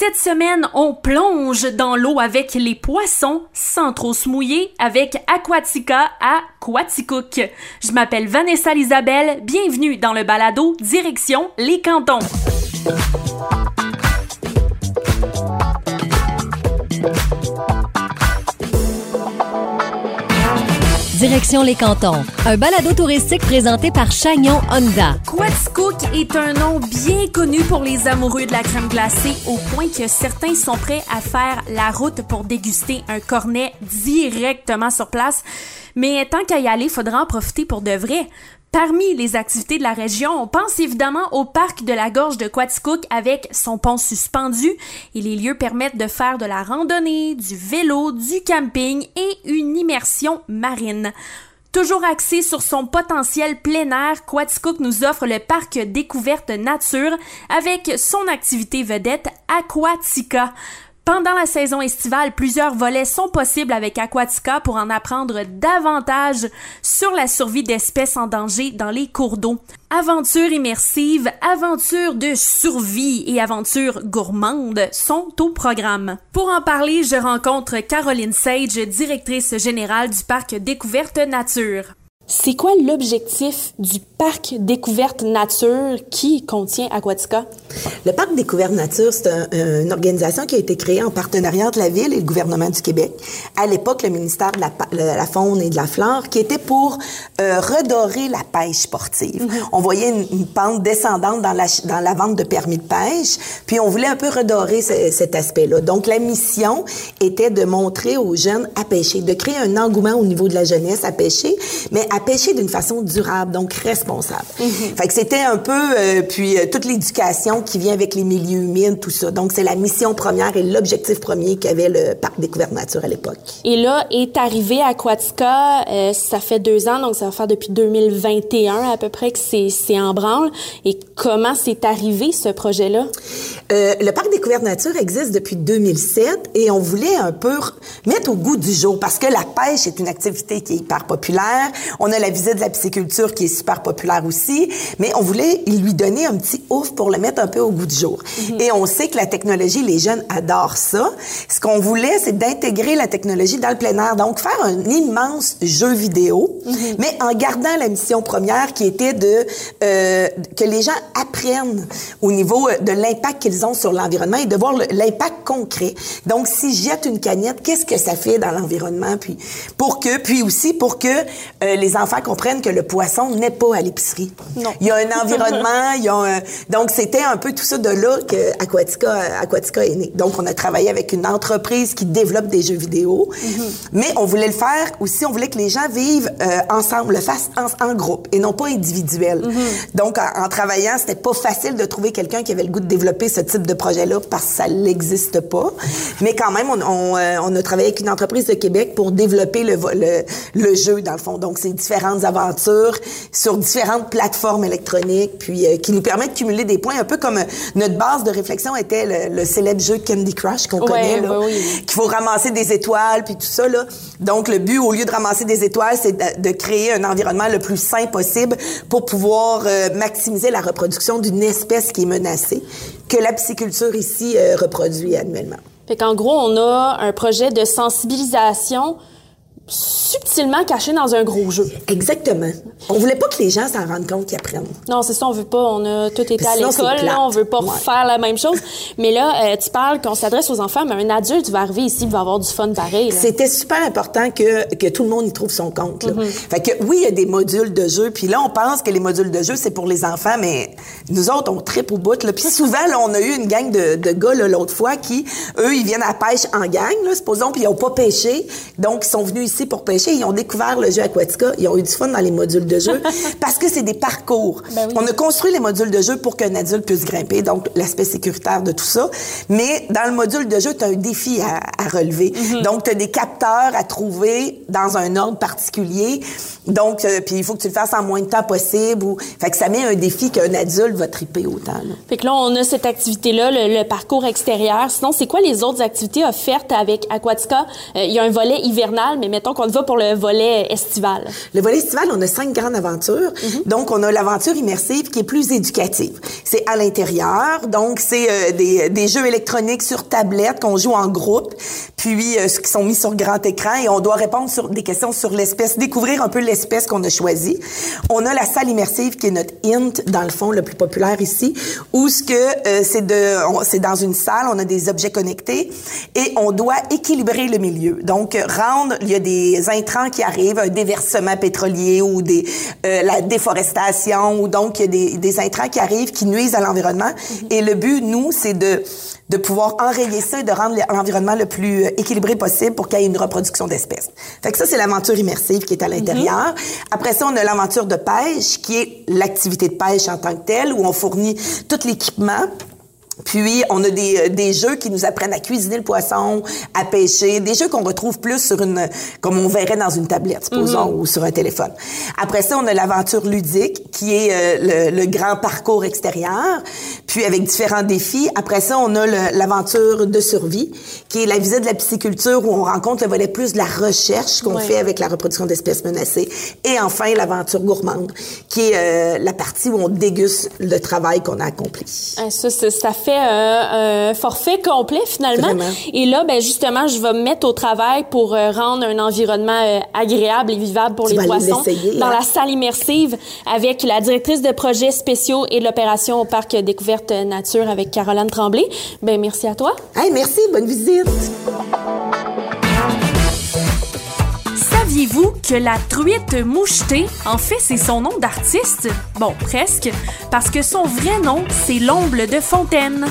Cette semaine, on plonge dans l'eau avec les poissons sans trop se mouiller avec Aquatica à Quaticook. Je m'appelle Vanessa Isabelle, bienvenue dans le balado Direction les cantons. Direction les cantons, un balado touristique présenté par Chagnon Honda. Quaticook est un nom bien connu pour les amoureux de la crème glacée au point que certains sont prêts à faire la route pour déguster un cornet directement sur place. Mais tant qu'à y aller, faudra en profiter pour de vrai. Parmi les activités de la région, on pense évidemment au parc de la gorge de Quaticook avec son pont suspendu et les lieux permettent de faire de la randonnée, du vélo, du camping et une immersion marine. Toujours axé sur son potentiel plein air, Quaticook nous offre le parc découverte nature avec son activité vedette Aquatica. Pendant la saison estivale, plusieurs volets sont possibles avec Aquatica pour en apprendre davantage sur la survie d'espèces en danger dans les cours d'eau. Aventure immersive, aventure de survie et aventure gourmande sont au programme. Pour en parler, je rencontre Caroline Sage, directrice générale du parc Découverte Nature. C'est quoi l'objectif du parc Découverte Nature qui contient Aquatica? Le parc Découverte Nature, c'est une organisation qui a été créée en partenariat entre la ville et le gouvernement du Québec. À l'époque, le ministère de la, Faune et de la Flore, qui était pour euh, redorer la pêche sportive. Mm-hmm. On voyait une, pente descendante dans la, dans la vente de permis de pêche, puis on voulait un peu redorer cet aspect-là. Donc, la mission était de montrer aux jeunes à pêcher, de créer un engouement au niveau de la jeunesse à pêcher, mais à pêcher d'une façon durable, donc responsable. Mhm. Fait que c'était un peu, euh, puis euh, toute l'éducation qui vient avec les milieux humides, tout ça. Donc, c'est la mission première et l'objectif premier qu'avait le Parc Découverte Nature à l'époque. Et là, est arrivé Aquatica, euh, ça fait deux ans, donc ça va faire depuis 2021 à peu près que c'est en branle. Et comment c'est arrivé, ce projet-là? le Parc Découverte Nature existe depuis 2007 et on voulait un peu mettre au goût du jour parce que la pêche est une activité qui est hyper populaire. On on a la visite de la pisciculture qui est super populaire aussi, mais on voulait lui donner un petit ouf pour le mettre un peu au goût du jour. Mhm. Et on sait que la technologie, les jeunes adorent ça. Ce qu'on voulait, c'est d'intégrer la technologie dans le plein air. Donc, faire un immense jeu vidéo, mhm. mais en gardant la mission première qui était de euh, que les gens apprennent au niveau de l'impact qu'ils ont sur l'environnement et de voir l'impact concret. Donc, si jette une canette, qu'est-ce que ça fait dans l'environnement? Puis, pour que, puis aussi pour que euh, les enfants comprennent que le poisson n'est pas à l'épicerie. Non. Il y a un environnement, il y a un... donc c'était un peu tout ça de là que Aquatica, Aquatica est né. Donc on a travaillé avec une entreprise qui développe des jeux vidéo, mm-hmm. mais on voulait le faire aussi, on voulait que les gens vivent euh, ensemble, le fassent en, groupe et non pas individuel. Mm-hmm. Donc en, travaillant, c'était pas facile de trouver quelqu'un qui avait le goût de développer ce type de projet-là parce que ça n'existe pas. Mais quand même, on, euh, on, a travaillé avec une entreprise de Québec pour développer le, le, le jeu dans le fond. Donc c'est différentes aventures sur différentes plateformes électroniques, puis euh, qui nous permettent de cumuler des points, un peu comme euh, notre base de réflexion était le, célèbre jeu Candy Crush qu'on connaît, là, qu'il faut ramasser des étoiles, puis tout ça. Là. Donc, le but, au lieu de ramasser des étoiles, c'est de, créer un environnement le plus sain possible pour pouvoir euh, maximiser la reproduction d'une espèce qui est menacée, que la pisciculture ici reproduit annuellement. Fait qu'en gros, on a un projet de sensibilisation subtilement caché dans un gros jeu. Exactement. On voulait pas que les gens s'en rendent compte qu'ils apprennent. Non, c'est ça, on veut pas. On a tout été à l'école, là, on veut pas faire la même chose. Mais là, euh, tu parles qu'on s'adresse aux enfants, mais un adulte va arriver ici, il va avoir du fun pareil. C'était super important que, que tout le monde y trouve son compte. Là. Mm-hmm. Fait que oui, il y a des modules de jeu, puis là, on pense que les modules de jeu, c'est pour les enfants, mais nous autres, on tripe au bout. Là. Puis souvent, là, on a eu une gang de, de gars l'autre fois qui, eux, ils viennent à la pêche en gang, là, supposons, puis ils ont pas pêché, donc ils sont venus ici pour pêcher. Ils ont découvert le jeu Aquatica. Ils ont eu du fun dans les modules de jeu parce que c'est des parcours. Ben On a construit les modules de jeu pour qu'un adulte puisse grimper, donc l'aspect sécuritaire de tout ça. Mais dans le module de jeu, tu as un défi à, relever. Mhm. Donc, tu as des capteurs à trouver dans un ordre particulier. Donc, euh, puis il faut que tu le fasses en moins de temps possible. Ou... Fait que ça met un défi qu'un adulte va triper autant. Là. Fait que là, on a cette activité-là, le, parcours extérieur. Sinon, c'est quoi les autres activités offertes avec Aquatica? Euh, il y a un volet hivernal, mais mettons Donc, on va pour le volet estival. Le volet estival, on a cinq grandes aventures. Mhm. Donc, on a l'aventure immersive qui est plus éducative. C'est à l'intérieur. Donc, c'est euh, des, des jeux électroniques sur tablette qu'on joue en groupe, puis euh, qui sont mis sur grand écran et on doit répondre sur des questions sur l'espèce, découvrir un peu l'espèce qu'on a choisie. On a la salle immersive qui est notre int dans le fond le plus populaire ici, où ce que euh, c'est de, c'est dans une salle, on a des objets connectés et on doit équilibrer le milieu. Donc euh, rendre, il y a des intrants qui arrivent, un déversement pétrolier ou des euh, la déforestation ou donc il y a des, des intrants qui arrivent qui nuisent à l'environnement. Et le but, nous, c'est de de pouvoir enrayer ça et de rendre l'environnement le plus euh, équilibré possible pour qu'il y ait une reproduction d'espèces. Fait que ça, c'est l'aventure immersive qui est à l'intérieur. Après ça, on a l'aventure de pêche, qui est l'activité de pêche en tant que telle, où on fournit tout l'équipement. Puis, on a des, euh, des jeux qui nous apprennent à cuisiner le poisson, à pêcher, des jeux qu'on retrouve plus sur une, comme on verrait dans une tablette, supposons, ou sur un téléphone. Après ça, on a l'aventure ludique, qui est euh, le, le grand parcours extérieur, puis avec différents défis. Après ça, on a l'aventure de survie, qui est la visite de la pisciculture, où on rencontre le volet plus de la recherche qu'on Ouais. fait avec la reproduction d'espèces menacées. Et enfin, l'aventure gourmande, qui est euh, la partie où on déguste le travail qu'on a accompli. Ah, Ça, ça, ça fait un, un forfait complet finalement. Vraiment. Et là, ben justement, je vais me mettre au travail pour euh, rendre un environnement euh, agréable et vivable pour Tu les poissons dans hein? la salle immersive avec la directrice de projets spéciaux et de l'opération au parc Découverte Nature avec Caroline Tremblay. Ben merci à toi. Hey, merci, bonne visite. Saviez-vous que la truite mouchetée, en fait, c'est son nom d'artiste? Bon, presque, parce que son vrai nom, c'est l'omble de fontaine.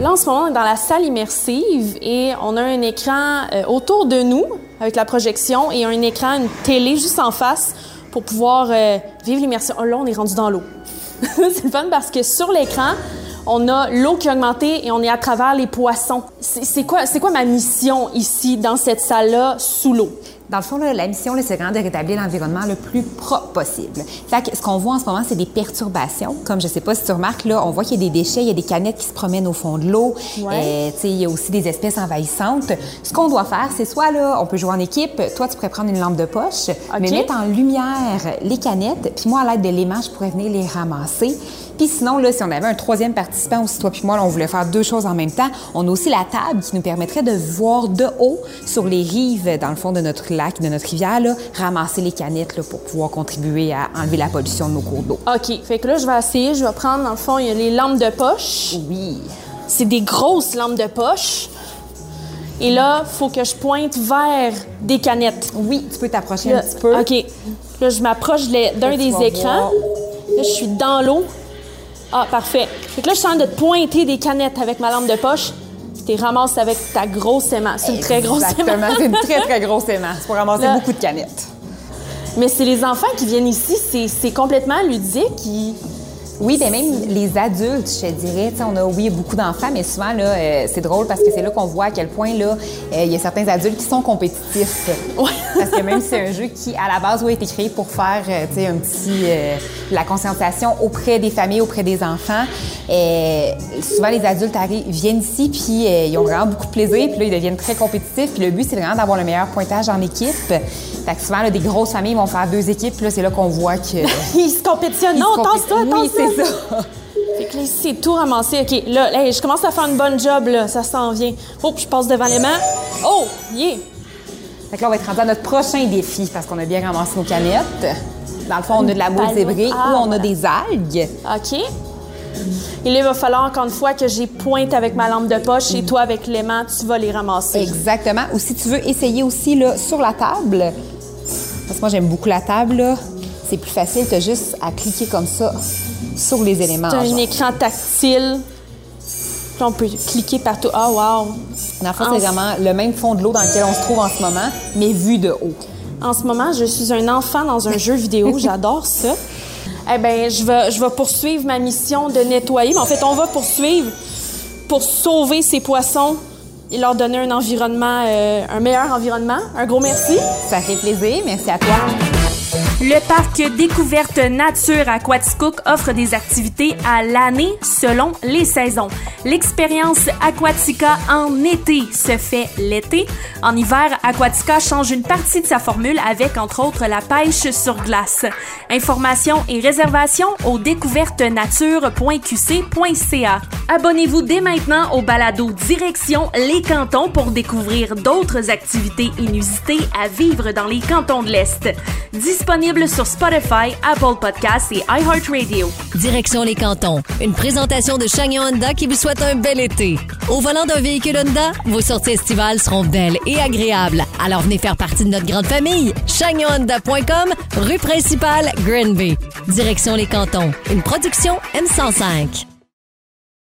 Là, en ce moment, on est dans la salle immersive et on a un écran euh, autour de nous avec la projection et un écran, une télé juste en face pour pouvoir euh, vivre l'immersion. Oh, là, on est rendu dans l'eau. c'est le fun parce que sur l'écran, on a l'eau qui a augmenté et on est à travers les poissons. C'est quoi, c'est quoi ma mission ici, dans cette salle-là, sous l'eau? Dans le fond, là, la mission, c'est vraiment de rétablir l'environnement le plus propre possible. Fait que ce qu'on voit en ce moment, c'est des perturbations. Comme je sais pas si tu remarques, là, on voit qu'il y a des déchets, il y a des canettes qui se promènent au fond de l'eau. Ouais. Euh, il y a aussi des espèces envahissantes. Ce qu'on doit faire, c'est soit là, on peut jouer en équipe. Toi, tu pourrais prendre une lampe de poche, mais mettre en lumière les canettes. Puis moi, à l'aide de l'aimant, je pourrais venir les ramasser. Puis sinon, là, si on avait un troisième participant, aussi toi puis moi, là, on voulait faire deux choses en même temps, on a aussi la table qui nous permettrait de voir de haut sur les rives, dans le fond de notre lac, de notre rivière, là, ramasser les canettes là, pour pouvoir contribuer à enlever la pollution de nos cours d'eau. OK. Fait que là, je vais essayer. Je vais prendre, dans le fond, il y a les lampes de poche. Oui. C'est des grosses lampes de poche. Et là, faut que je pointe vers des canettes. Oui, tu peux t'approcher un petit peu. OK. Là, je m'approche d'un des écrans. voir. Là, je suis dans l'eau. Ah, parfait. Fait que là, je sens de te pointer des canettes avec ma lampe de poche. Tu les ramasses avec ta grosse aimant. C'est une très grosse aimant. Exactement, c'est une très, très grosse aimant. C'est pour ramasser Là- beaucoup de canettes. Mais c'est les enfants qui viennent ici. c'est- C'est complètement ludique. Ils- Oui, bien même les adultes, je te dirais. Tu sais, on a, oui, beaucoup d'enfants, mais souvent, là, euh, c'est drôle parce que c'est là qu'on voit à quel point, là, euh, il y a certains adultes qui sont compétitifs. Ouais. Parce que même si c'est un jeu qui, à la base, oui, a été créé pour faire, euh, tu sais, un petit... la conscientisation auprès des familles, auprès des enfants, souvent, les adultes arrivent, viennent ici, puis ils ont vraiment beaucoup de plaisir, puis là, ils deviennent très compétitifs, puis le but, c'est vraiment d'avoir le meilleur pointage en équipe. Fait que souvent, là, des grosses familles vont faire deux équipes, puis là, c'est là qu'on voit que... Ils se compétitionnent. Ils non, tasse-toi, compé- Oui, c'est ça. Fait que là, c'est tout ramassé. OK, là, là, je commence à faire une bonne job, là. Ça s'en vient. Oh, je passe devant l'aimant. Oh, yeah! Fait que là, on va être rendu à notre prochain défi parce qu'on a bien ramassé nos canettes. Dans le fond, on a de la Ballon. zébrée Ah, ou on a voilà. des algues. OK. Et là, il va falloir encore une fois que j'ai pointe avec ma lampe de poche et toi, avec l'aimant, tu vas les ramasser. Exactement. Ou si tu veux essayer aussi là, sur la table, moi, j'aime beaucoup la table, là, c'est plus facile, tu as juste à cliquer comme ça sur les éléments. C'est un genre. écran tactile. Puis on peut cliquer partout. Ah, wow! Dans le fond, c'est vraiment le même fond de l'eau dans lequel on se trouve en ce moment, mais vu de haut. En ce moment, je suis un enfant dans un jeu vidéo. J'adore ça. Eh bien, je vais, je vais poursuivre ma mission de nettoyer. Mais en fait, on va poursuivre pour sauver ces poissons et leur donner un environnement, euh, un meilleur environnement. Un gros merci. Ça fait plaisir. Merci à toi. Le parc Découverte Nature à Quaticook offre des activités à l'année selon les saisons. L'expérience Aquatica en été se fait l'été. En hiver, Aquatica change une partie de sa formule avec entre autres la pêche sur glace. Informations et réservations au découvertenature.qc.ca. Abonnez-vous dès maintenant au balado Direction les cantons pour découvrir d'autres activités inusitées à vivre dans les cantons de l'Est. Sur Spotify, Apple Podcasts et iHeartRadio. Direction les cantons. Une présentation de Chagnon Honda qui vous souhaite un bel été. Au volant d'un véhicule Honda, vos sorties estivales seront belles et agréables. Alors venez faire partie de notre grande famille. ChagnonHonda.com, rue principale, Granby. Direction les cantons. Une production M105.